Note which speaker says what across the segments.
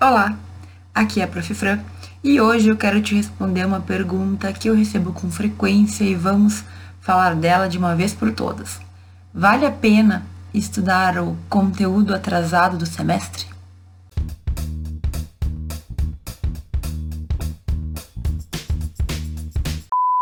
Speaker 1: Olá, aqui é a Prof. Fran e hoje eu quero te responder uma pergunta que eu recebo com frequência e vamos falar dela de uma vez por todas. Vale a pena estudar o conteúdo atrasado do semestre?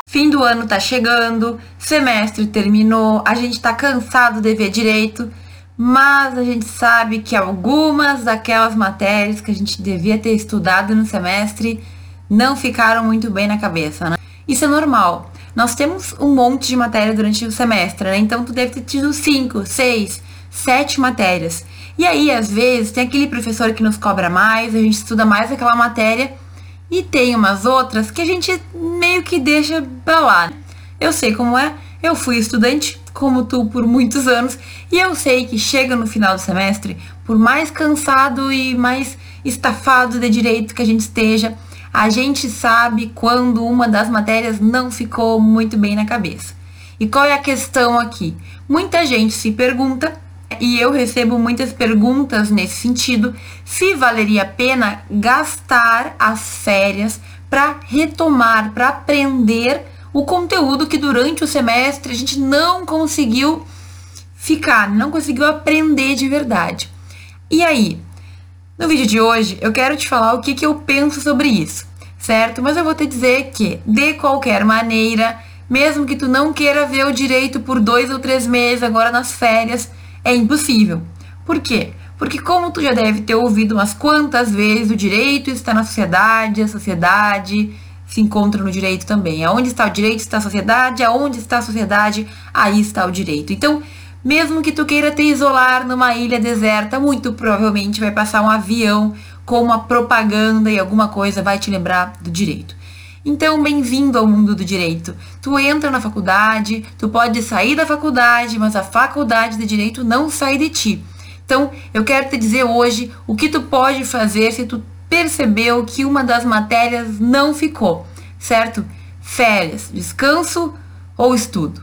Speaker 1: Fim do ano tá chegando, semestre terminou, a gente tá cansado de ver direito mas a gente sabe que algumas daquelas matérias que a gente devia ter estudado no semestre não ficaram muito bem na cabeça, né? Isso é normal. Nós temos um monte de matéria durante o semestre, né? Então tu deve ter tido cinco, seis, sete matérias. E aí, às vezes, tem aquele professor que nos cobra mais, a gente estuda mais aquela matéria, e tem umas outras que a gente meio que deixa pra lá. Eu sei como é, eu fui estudante, como tu, por muitos anos, e eu sei que chega no final do semestre, por mais cansado e mais estafado de direito que a gente esteja, a gente sabe quando uma das matérias não ficou muito bem na cabeça. E qual é a questão aqui? Muita gente se pergunta, e eu recebo muitas perguntas nesse sentido, se valeria a pena gastar as férias para retomar, para aprender o conteúdo que durante o semestre a gente não conseguiu ficar, não conseguiu aprender de verdade. E aí, no vídeo de hoje eu quero te falar o que, que eu penso sobre isso, certo? Mas eu vou te dizer que, de qualquer maneira, mesmo que tu não queira ver o direito por dois ou três meses agora nas férias, é impossível. Por quê? Porque como tu já deve ter ouvido umas quantas vezes, o direito está na sociedade, a sociedade se encontra no direito também. Aonde está o direito está a sociedade, aonde está a sociedade, aí está o direito. Então, mesmo que tu queira te isolar numa ilha deserta, muito provavelmente vai passar um avião com uma propaganda e alguma coisa vai te lembrar do direito. Então, bem-vindo ao mundo do direito. Tu entra na faculdade, tu pode sair da faculdade, mas a faculdade de direito não sai de ti. Então, eu quero te dizer hoje o que tu pode fazer se tu percebeu que uma das matérias não ficou, certo? Férias, descanso ou estudo.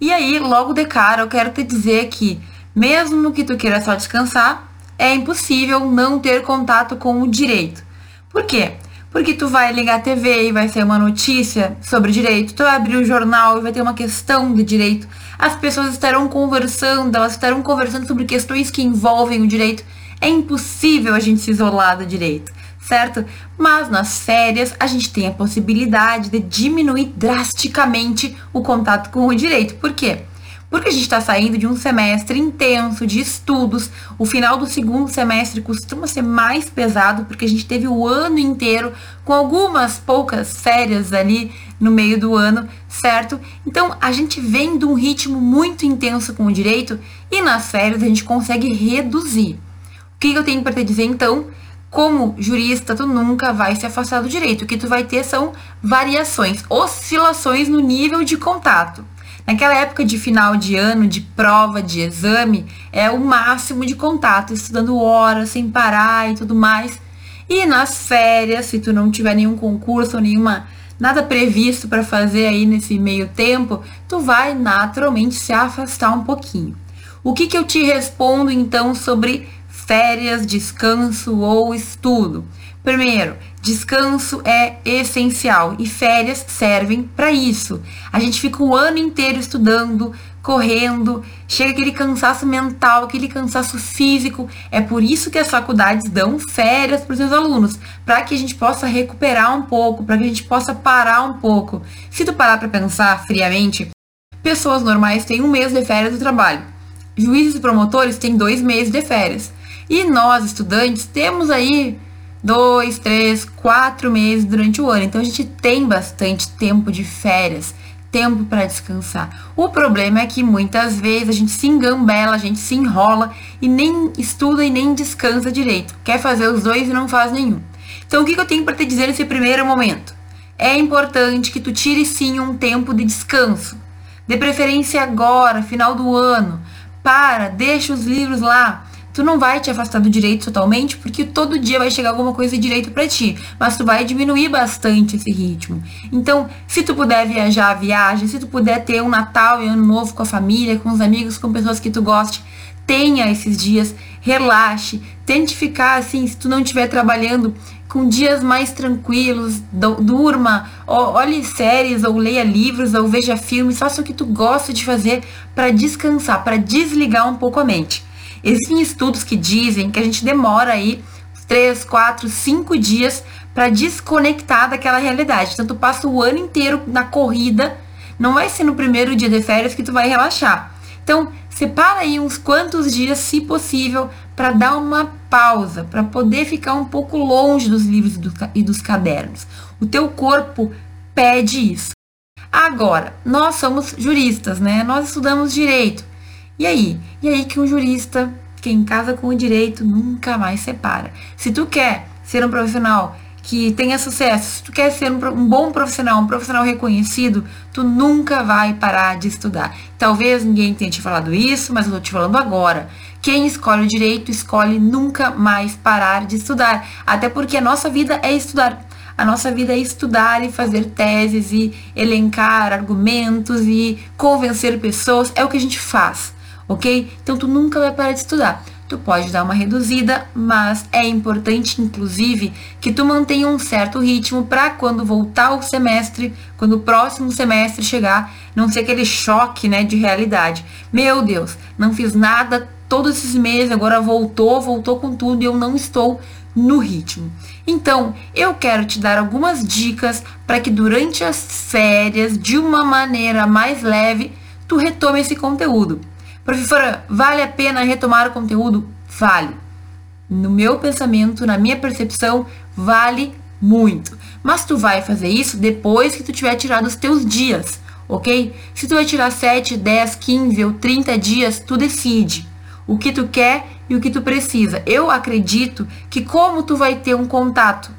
Speaker 1: E aí, logo de cara, eu quero te dizer que, mesmo que tu queira só descansar, é impossível não ter contato com o direito. Por quê? Porque tu vai ligar a TV e vai ser uma notícia sobre direito, tu vai abrir o jornal e vai ter uma questão de direito. As pessoas estarão conversando, elas estarão conversando sobre questões que envolvem o direito é impossível a gente se isolar do direito, certo? Mas nas férias a gente tem a possibilidade de diminuir drasticamente o contato com o direito. Por quê? Porque a gente está saindo de um semestre intenso de estudos. O final do segundo semestre costuma ser mais pesado, porque a gente teve o ano inteiro com algumas poucas férias ali no meio do ano, certo? Então a gente vem de um ritmo muito intenso com o direito e nas férias a gente consegue reduzir que eu tenho para te dizer então? Como jurista, tu nunca vai se afastar do direito. O que tu vai ter são variações, oscilações no nível de contato. Naquela época de final de ano, de prova, de exame, é o máximo de contato, estudando horas sem parar e tudo mais. E nas férias, se tu não tiver nenhum concurso nenhuma nada previsto para fazer aí nesse meio tempo, tu vai naturalmente se afastar um pouquinho. O que, que eu te respondo então sobre férias, descanso ou estudo. Primeiro, descanso é essencial e férias servem para isso. A gente fica o ano inteiro estudando, correndo, chega aquele cansaço mental, aquele cansaço físico. É por isso que as faculdades dão férias para os seus alunos, para que a gente possa recuperar um pouco, para que a gente possa parar um pouco. Se tu parar para pensar friamente, pessoas normais têm um mês de férias do trabalho. Juízes e promotores têm dois meses de férias. E nós, estudantes, temos aí dois, três, quatro meses durante o ano. Então a gente tem bastante tempo de férias, tempo para descansar. O problema é que muitas vezes a gente se engambela, a gente se enrola e nem estuda e nem descansa direito. Quer fazer os dois e não faz nenhum. Então o que eu tenho para te dizer nesse primeiro momento? É importante que tu tire sim um tempo de descanso. De preferência agora, final do ano. Para, deixa os livros lá tu não vai te afastar do direito totalmente, porque todo dia vai chegar alguma coisa direito para ti, mas tu vai diminuir bastante esse ritmo. Então, se tu puder viajar, viaja, se tu puder ter um Natal e Ano Novo com a família, com os amigos, com pessoas que tu goste, tenha esses dias, relaxe, tente ficar assim, se tu não estiver trabalhando, com dias mais tranquilos, durma, olhe séries, ou leia livros, ou veja filmes, faça o que tu gosta de fazer para descansar, para desligar um pouco a mente. Existem estudos que dizem que a gente demora aí 3, 4, 5 dias para desconectar daquela realidade. Então tu passa o ano inteiro na corrida, não vai ser no primeiro dia de férias que tu vai relaxar. Então, separa aí uns quantos dias, se possível, para dar uma pausa, para poder ficar um pouco longe dos livros e dos cadernos. O teu corpo pede isso. Agora, nós somos juristas, né? Nós estudamos direito. E aí? E aí que um jurista, quem casa com o direito, nunca mais separa. Se tu quer ser um profissional que tenha sucesso, se tu quer ser um, um, bom profissional, um profissional reconhecido, tu nunca vai parar de estudar. Talvez ninguém tenha te falado isso, mas eu tô te falando agora. Quem escolhe o direito escolhe nunca mais parar de estudar. Até porque a nossa vida é estudar. A nossa vida é estudar e fazer teses e elencar argumentos e convencer pessoas. É o que a gente faz, ok? Então tu nunca vai parar de estudar tu pode dar uma reduzida, mas é importante, inclusive, que tu mantenha um certo ritmo para quando voltar o semestre, quando o próximo semestre chegar, não ser aquele choque, né, de realidade. Meu Deus, não fiz nada todos esses meses, agora voltou, voltou com tudo e eu não estou no ritmo. Então, eu quero te dar algumas dicas para que durante as férias, de uma maneira mais leve, tu retome esse conteúdo. Professora, vale a pena retomar o conteúdo? Vale. No meu pensamento, na minha percepção, vale muito. Mas tu vai fazer isso depois que tu tiver tirado os teus dias, ok? Se tu vai tirar 7, 10, 15 ou 30 dias, tu decide o que tu quer e o que tu precisa. Eu acredito que como tu vai ter um contato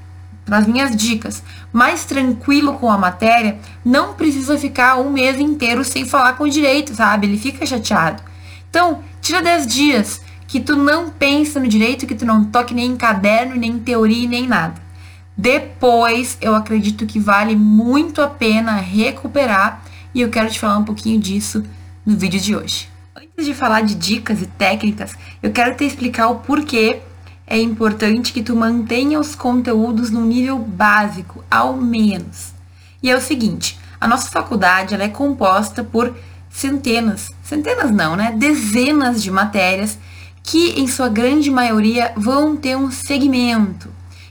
Speaker 1: nas minhas dicas, mais tranquilo com a matéria, não precisa ficar um mês inteiro sem falar com o direito, sabe? Ele fica chateado. Então, tira 10 dias que tu não pensa no direito, que tu não toque nem em caderno, nem em teoria, nem nada. Depois, eu acredito que vale muito a pena recuperar e eu quero te falar um pouquinho disso no vídeo de hoje. Antes de falar de dicas e técnicas, eu quero te explicar o porquê é importante que tu mantenha os conteúdos no nível básico, ao menos. E é o seguinte, a nossa faculdade ela é composta por centenas, centenas não, né? Dezenas de matérias que, em sua grande maioria, vão ter um segmento.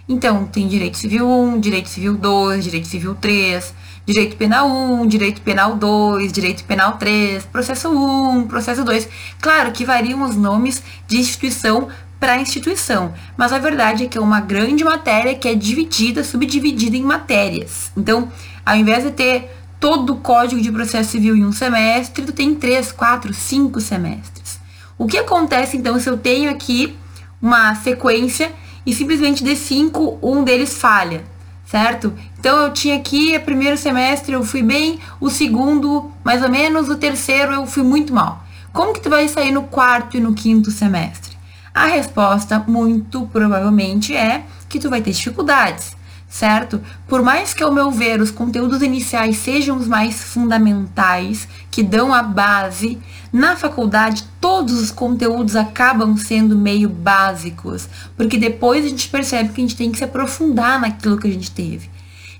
Speaker 1: Então, tem Direito Civil 1, Direito Civil 2, Direito Civil 3, Direito Penal 1, Direito Penal 2, Direito Penal 3, Processo 1, Processo 2. Claro que variam os nomes de instituição para instituição, mas a verdade é que é uma grande matéria que é dividida, subdividida em matérias. Então, ao invés de ter todo o Código de Processo Civil em um semestre, tu tem três, quatro, cinco semestres. O que acontece então se eu tenho aqui uma sequência e simplesmente de cinco, um deles falha, certo? Então eu tinha aqui o primeiro semestre eu fui bem, o segundo mais ou menos, o terceiro eu fui muito mal. Como que tu vai sair no quarto e no quinto semestre? A resposta muito provavelmente é que tu vai ter dificuldades certo? Por mais que, ao meu ver, os conteúdos iniciais sejam os mais fundamentais, que dão a base, na faculdade todos os conteúdos acabam sendo meio básicos, porque depois a gente percebe que a gente tem que se aprofundar naquilo que a gente teve.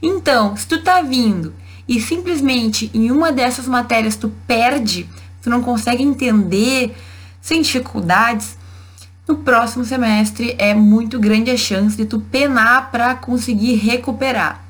Speaker 1: Então, se tu tá vindo e simplesmente em uma dessas matérias tu perde, tu não consegue entender sem dificuldades, no próximo semestre é muito grande a chance de tu penar para conseguir recuperar.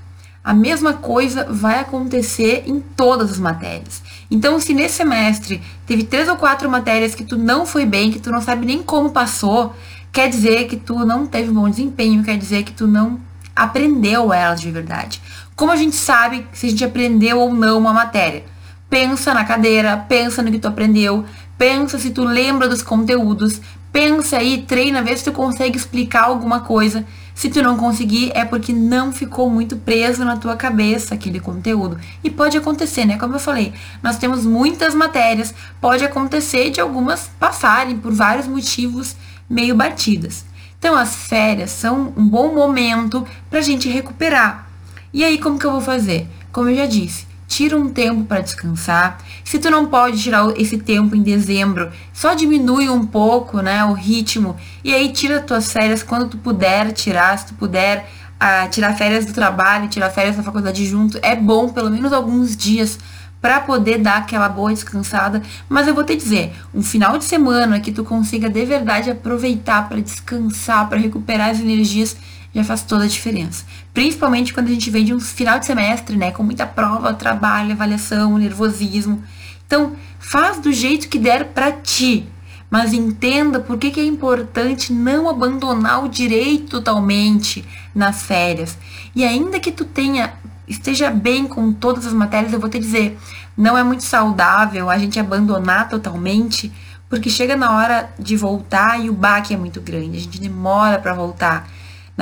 Speaker 1: A mesma coisa vai acontecer em todas as matérias. Então, se nesse semestre teve três ou quatro matérias que tu não foi bem, que tu não sabe nem como passou, quer dizer que tu não teve um bom desempenho, quer dizer que tu não aprendeu elas de verdade. Como a gente sabe se a gente aprendeu ou não uma matéria? Pensa na cadeira, pensa no que tu aprendeu, pensa se tu lembra dos conteúdos, Pensa aí, treina, vê se tu consegue explicar alguma coisa. Se tu não conseguir, é porque não ficou muito preso na tua cabeça aquele conteúdo. E pode acontecer, né? Como eu falei, nós temos muitas matérias, pode acontecer de algumas passarem por vários motivos meio batidas. Então, as férias são um bom momento para a gente recuperar. E aí, como que eu vou fazer? Como eu já disse, tira um tempo para descansar. Se tu não pode tirar esse tempo em dezembro, só diminui um pouco, né, o ritmo e aí tira tuas férias quando tu puder tirar, se tu puder uh, tirar férias do trabalho, tirar férias da faculdade junto, é bom pelo menos alguns dias para poder dar aquela boa descansada. Mas eu vou te dizer, um final de semana que tu consiga de verdade aproveitar para descansar, para recuperar as energias, já faz toda a diferença. Principalmente quando a gente vem de um final de semestre, né, com muita prova, trabalho, avaliação, nervosismo. Então, faz do jeito que der para ti, mas entenda por que, que é importante não abandonar o direito totalmente nas férias. E ainda que tu tenha esteja bem com todas as matérias, eu vou te dizer, não é muito saudável a gente abandonar totalmente, porque chega na hora de voltar e o baque é muito grande, a gente demora para voltar.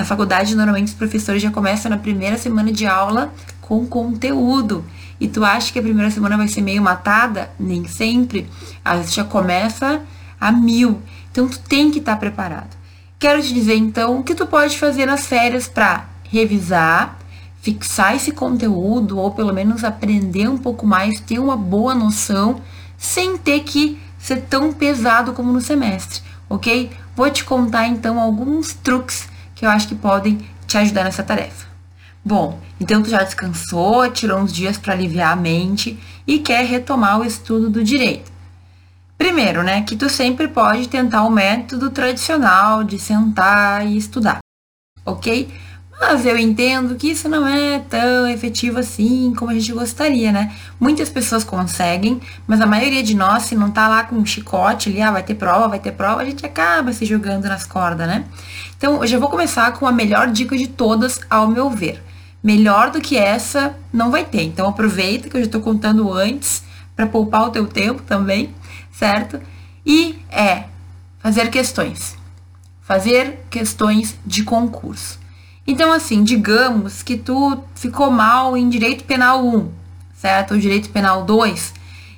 Speaker 1: Na faculdade, normalmente os professores já começam na primeira semana de aula com conteúdo. E tu acha que a primeira semana vai ser meio matada? Nem sempre. Às vezes já começa a mil. Então tu tem que estar tá preparado. Quero te dizer então o que tu pode fazer nas férias para revisar, fixar esse conteúdo ou pelo menos aprender um pouco mais, ter uma boa noção, sem ter que ser tão pesado como no semestre, ok? Vou te contar então alguns truques que eu acho que podem te ajudar nessa tarefa. Bom, então tu já descansou, tirou uns dias para aliviar a mente e quer retomar o estudo do direito. Primeiro, né, que tu sempre pode tentar o método tradicional de sentar e estudar, ok? Mas eu entendo que isso não é tão efetivo assim como a gente gostaria, né? Muitas pessoas conseguem, mas a maioria de nós, se não tá lá com um chicote ali, ah, vai ter prova, vai ter prova, a gente acaba se jogando nas cordas, né? Então, eu já vou começar com a melhor dica de todas, ao meu ver. Melhor do que essa, não vai ter. Então, aproveita que eu já tô contando antes, para poupar o teu tempo também, certo? E é fazer questões. Fazer questões de concurso. Então, assim, digamos que tu ficou mal em direito penal 1, certo? Ou direito penal 2.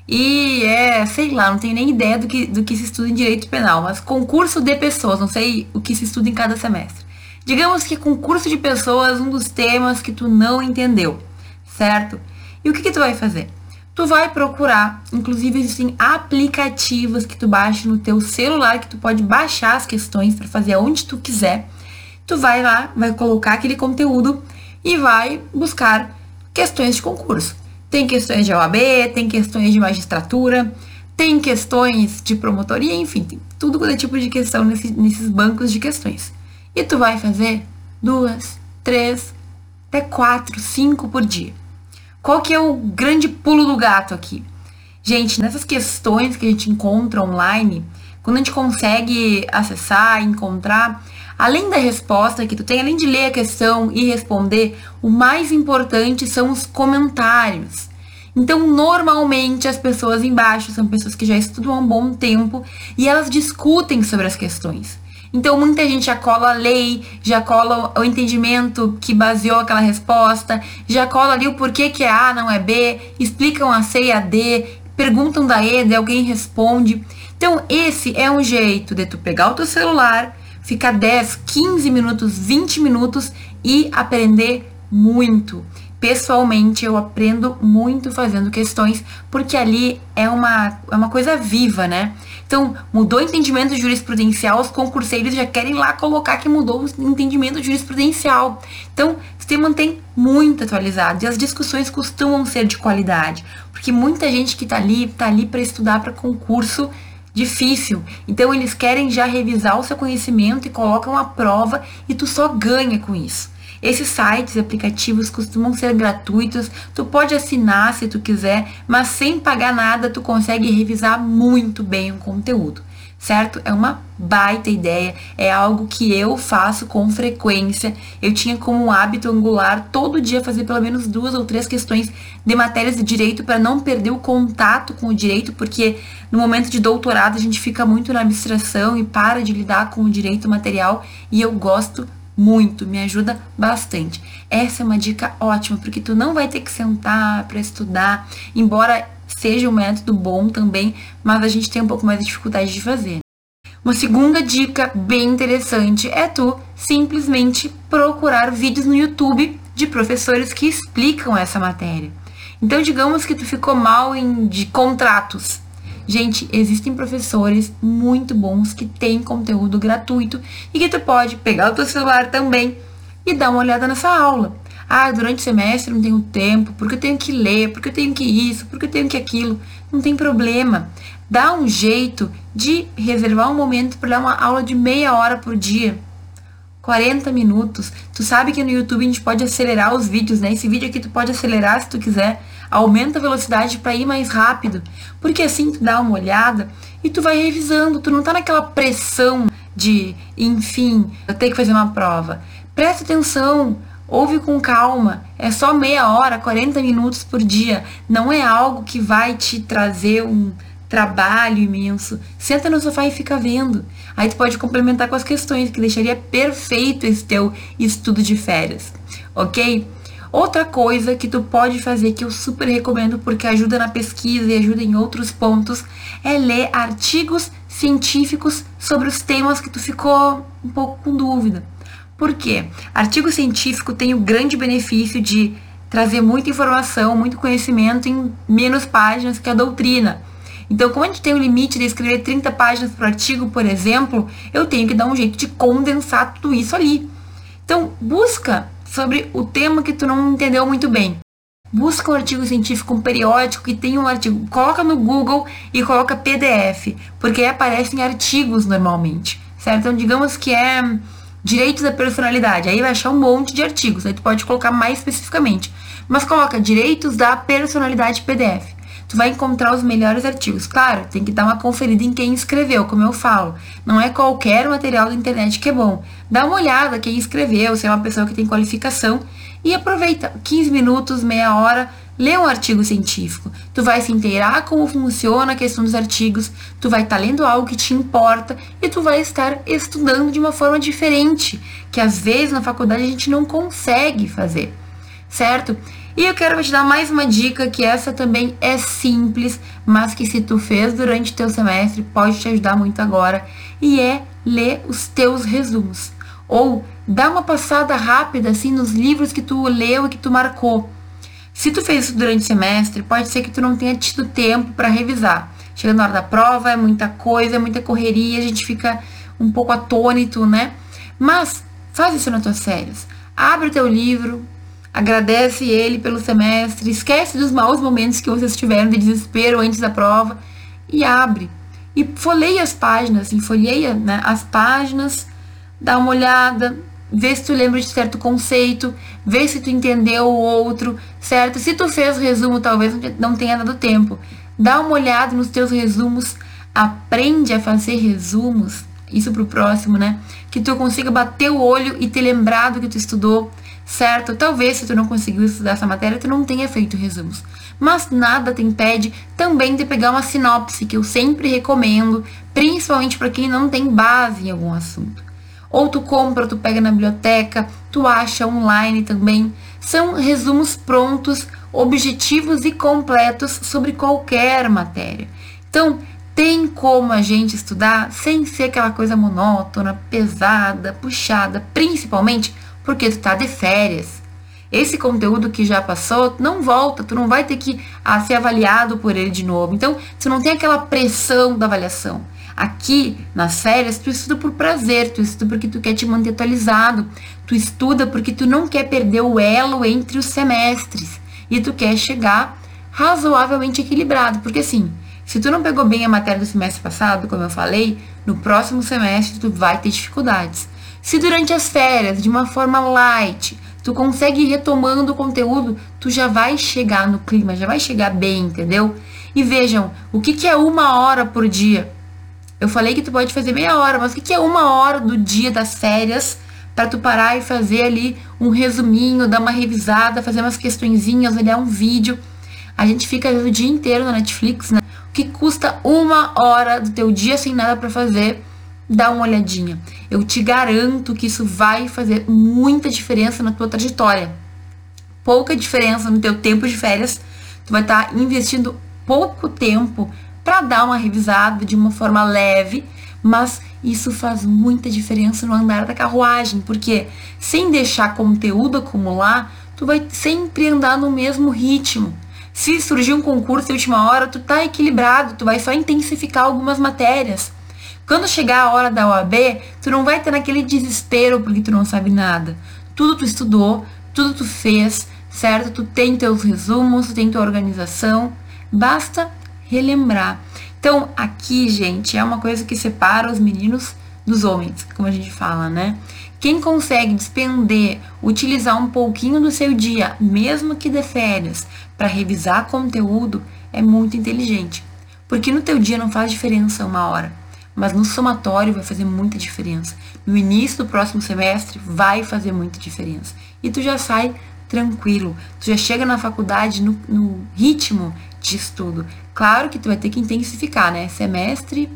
Speaker 1: E é, sei lá, não tenho nem ideia do que, do que se estuda em direito penal, mas concurso de pessoas, não sei o que se estuda em cada semestre. Digamos que concurso de pessoas, um dos temas que tu não entendeu, certo? E o que, que tu vai fazer? Tu vai procurar, inclusive existem aplicativos que tu baixa no teu celular, que tu pode baixar as questões para fazer onde tu quiser tu vai lá, vai colocar aquele conteúdo e vai buscar questões de concurso. Tem questões de OAB, tem questões de magistratura, tem questões de promotoria, enfim, tem tudo quanto é tipo de questão nesse, nesses bancos de questões. E tu vai fazer duas, três, até quatro, cinco por dia. Qual que é o grande pulo do gato aqui? Gente, nessas questões que a gente encontra online, quando a gente consegue acessar, encontrar, Além da resposta que tu tem, além de ler a questão e responder, o mais importante são os comentários. Então, normalmente as pessoas embaixo são pessoas que já estudam há um bom tempo e elas discutem sobre as questões. Então, muita gente já cola a lei, já cola o entendimento que baseou aquela resposta, já cola ali o porquê que é A não é B, explicam a C e a D, perguntam da E, alguém responde. Então, esse é um jeito de tu pegar o teu celular, ficar 10, 15 minutos, 20 minutos e aprender muito. Pessoalmente, eu aprendo muito fazendo questões, porque ali é uma, é uma coisa viva, né? Então, mudou o entendimento jurisprudencial, os concurseiros já querem lá colocar que mudou o entendimento jurisprudencial. Então, se mantém muito atualizado e as discussões costumam ser de qualidade, porque muita gente que está ali, está ali para estudar para concurso difícil. Então eles querem já revisar o seu conhecimento e colocam a prova e tu só ganha com isso. Esses sites e aplicativos costumam ser gratuitos, tu pode assinar se tu quiser, mas sem pagar nada tu consegue revisar muito bem o conteúdo certo? É uma baita ideia, é algo que eu faço com frequência. Eu tinha como hábito angular todo dia fazer pelo menos duas ou três questões de matérias de direito para não perder o contato com o direito, porque no momento de doutorado a gente fica muito na abstração e para de lidar com o direito material e eu gosto muito, me ajuda bastante. Essa é uma dica ótima, porque tu não vai ter que sentar para estudar, embora seja um método bom também, mas a gente tem um pouco mais de dificuldade de fazer. Uma segunda dica bem interessante é tu simplesmente procurar vídeos no YouTube de professores que explicam essa matéria. Então, digamos que tu ficou mal em, de contratos. Gente, existem professores muito bons que têm conteúdo gratuito e que tu pode pegar o teu celular também e dar uma olhada nessa aula. Ah, durante o semestre não tenho tempo, porque eu tenho que ler, porque eu tenho que isso, porque eu tenho que aquilo. Não tem problema. Dá um jeito de reservar um momento para dar uma aula de meia hora por dia. 40 minutos. Tu sabe que no YouTube a gente pode acelerar os vídeos, né? Esse vídeo aqui tu pode acelerar se tu quiser. Aumenta a velocidade para ir mais rápido. Porque assim tu dá uma olhada e tu vai revisando. Tu não tá naquela pressão de, enfim, eu tenho que fazer uma prova. Presta atenção, ouve com calma. É só meia hora, 40 minutos por dia. Não é algo que vai te trazer um trabalho imenso. Senta no sofá e fica vendo. Aí tu pode complementar com as questões, que deixaria perfeito esse teu estudo de férias, ok? Outra coisa que tu pode fazer, que eu super recomendo porque ajuda na pesquisa e ajuda em outros pontos, é ler artigos científicos sobre os temas que tu ficou um pouco com dúvida. Por quê? Artigo científico tem o grande benefício de trazer muita informação, muito conhecimento em menos páginas que a doutrina. Então, como a gente tem o limite de escrever 30 páginas por artigo, por exemplo, eu tenho que dar um jeito de condensar tudo isso ali. Então, busca sobre o tema que tu não entendeu muito bem. Busca um artigo científico, um periódico que tenha um artigo. Coloca no Google e coloca PDF, porque aí aparecem artigos normalmente, certo? Então, digamos que é direitos da personalidade. Aí vai achar um monte de artigos. Aí tu pode colocar mais especificamente. Mas coloca direitos da personalidade PDF tu vai encontrar os melhores artigos. Claro, tem que dar uma conferida em quem escreveu, como eu falo. Não é qualquer material da internet que é bom. Dá uma olhada quem escreveu, se é uma pessoa que tem qualificação e aproveita 15 minutos, meia hora, lê um artigo científico. Tu vai se inteirar como funciona a questão dos artigos, tu vai estar tá lendo algo que te importa e tu vai estar estudando de uma forma diferente, que às vezes na faculdade a gente não consegue fazer, certo? E eu quero te dar mais uma dica que essa também é simples, mas que se tu fez durante teu semestre pode te ajudar muito agora, e é ler os teus resumos. Ou dá uma passada rápida assim nos livros que tu leu e que tu marcou. Se tu fez isso durante o semestre, pode ser que tu não tenha tido tempo para revisar. Chega na hora da prova, é muita coisa, é muita correria, a gente fica um pouco atônito, né? Mas faz isso nas tuas férias. Abre o teu livro, agradece ele pelo semestre, esquece dos maus momentos que vocês tiveram de desespero antes da prova e abre. E folheia as páginas, assim, folheia né, as páginas, dá uma olhada, vê se tu lembra de certo conceito, vê se tu entendeu o outro, certo? Se tu fez resumo, talvez não tenha dado tempo. Dá uma olhada nos teus resumos, aprende a fazer resumos, isso pro próximo, né? Que tu consiga bater o olho e ter lembrado que tu estudou certo? Talvez se tu não conseguiu estudar essa matéria, tu não tenha feito resumos. Mas nada te impede também de pegar uma sinopse, que eu sempre recomendo, principalmente para quem não tem base em algum assunto. Ou tu compra, tu pega na biblioteca, tu acha online também. São resumos prontos, objetivos e completos sobre qualquer matéria. Então, tem como a gente estudar sem ser aquela coisa monótona, pesada, puxada, principalmente porque tu tá de férias. Esse conteúdo que já passou não volta, tu não vai ter que ah, ser avaliado por ele de novo. Então, tu não tem aquela pressão da avaliação. Aqui, nas férias, tu estuda por prazer, tu estuda porque tu quer te manter atualizado, tu estuda porque tu não quer perder o elo entre os semestres e tu quer chegar razoavelmente equilibrado, porque assim, se tu não pegou bem a matéria do semestre passado, como eu falei, no próximo semestre tu vai ter dificuldades. Se durante as férias, de uma forma light, tu consegue ir retomando o conteúdo, tu já vai chegar no clima, já vai chegar bem, entendeu? E vejam, o que, que é uma hora por dia? Eu falei que tu pode fazer meia hora, mas o que, é uma hora do dia das férias para tu parar e fazer ali um resuminho, dar uma revisada, fazer umas questõezinhas, olhar um vídeo. A gente fica o dia inteiro na Netflix, né? O que custa uma hora do teu dia sem nada para fazer dá uma olhadinha. Eu te garanto que isso vai fazer muita diferença na tua trajetória. Pouca diferença no teu tempo de férias. Tu vai estar tá investindo pouco tempo para dar uma revisada de uma forma leve, mas isso faz muita diferença no andar da carruagem, porque sem deixar conteúdo acumular, tu vai sempre andar no mesmo ritmo. Se surgir um concurso de última hora, tu tá equilibrado, tu vai só intensificar algumas matérias. Quando chegar a hora da OAB, tu não vai ter naquele desespero porque tu não sabe nada. Tudo tu estudou, tudo tu fez, certo? Tu tem teus resumos, tu tem tua organização, basta relembrar. Então, aqui, gente, é uma coisa que separa os meninos dos homens, como a gente fala, né? Quem consegue despender, utilizar um pouquinho do seu dia, mesmo que de férias, para revisar conteúdo, é muito inteligente. Porque no teu dia não faz diferença uma hora, mas no somatório vai fazer muita diferença. No início do próximo semestre vai fazer muita diferença. E tu já sai tranquilo, tu já chega na faculdade no, no ritmo de estudo. Claro que tu vai ter que intensificar, né? Semestre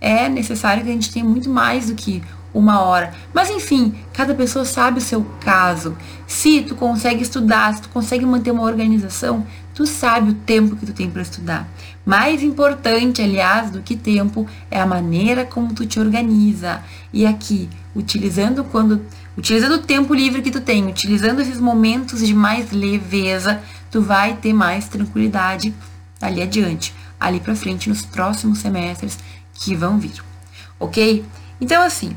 Speaker 1: é necessário que a gente tenha muito mais do que uma hora. Mas enfim, cada pessoa sabe o seu caso. Se tu consegue estudar, se tu consegue manter uma organização, tu sabe o tempo que tu tem para estudar. Mais importante, aliás, do que tempo é a maneira como tu te organiza. E aqui, utilizando quando utilizando o tempo livre que tu tem, utilizando esses momentos de mais leveza, tu vai ter mais tranquilidade ali adiante, ali para frente nos próximos semestres que vão vir. OK? Então assim,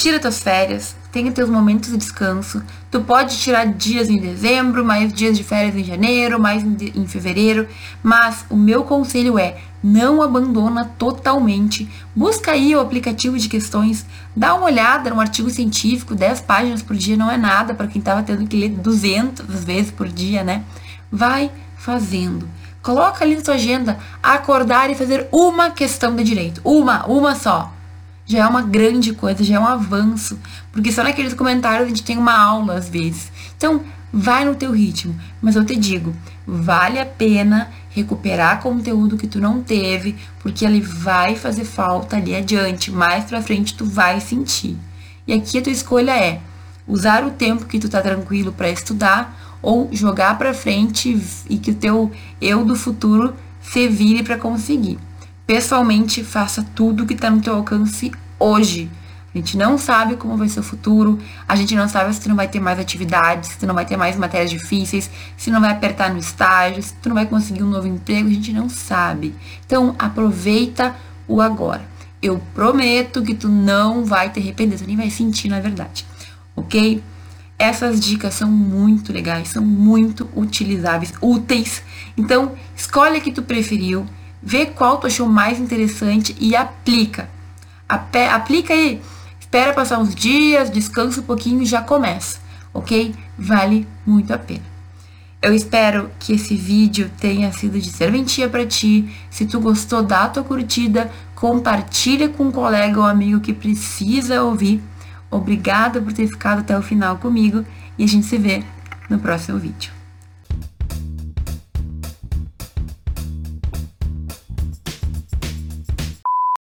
Speaker 1: Tira tuas férias, tenha teus momentos de descanso. Tu pode tirar dias em dezembro, mais dias de férias em janeiro, mais em fevereiro, mas o meu conselho é não abandona totalmente. Busca aí o aplicativo de questões, dá uma olhada no artigo científico, 10 páginas por dia não é nada para quem estava tendo que ler 200 vezes por dia, né? Vai fazendo. Coloca ali na sua agenda acordar e fazer uma questão de direito, uma, uma só. Já é uma grande coisa, já é um avanço, porque só naqueles comentários a gente tem uma aula às vezes. Então, vai no teu ritmo, mas eu te digo, vale a pena recuperar conteúdo que tu não teve, porque ele vai fazer falta ali adiante, mais pra frente tu vai sentir. E aqui a tua escolha é usar o tempo que tu tá tranquilo para estudar ou jogar para frente e que o teu eu do futuro se vire para conseguir pessoalmente faça tudo que está no teu alcance hoje. A gente não sabe como vai ser o futuro, a gente não sabe se tu não vai ter mais atividades, se tu não vai ter mais matérias difíceis, se não vai apertar no estágio, se tu não vai conseguir um novo emprego, a gente não sabe. Então, aproveita o agora. Eu prometo que tu não vai te arrepender, tu nem vai sentir na verdade, ok? Essas dicas são muito legais, são muito utilizáveis, úteis. Então, escolhe a que tu preferiu vê qual tu achou mais interessante e aplica. Aplica aí, espera passar uns dias, descansa um pouquinho e já começa, ok? Vale muito a pena. Eu espero que esse vídeo tenha sido de serventia para ti. Se tu gostou, dá a tua curtida, compartilha com um colega ou amigo que precisa ouvir. Obrigada por ter ficado até o final comigo e a gente se vê no próximo vídeo.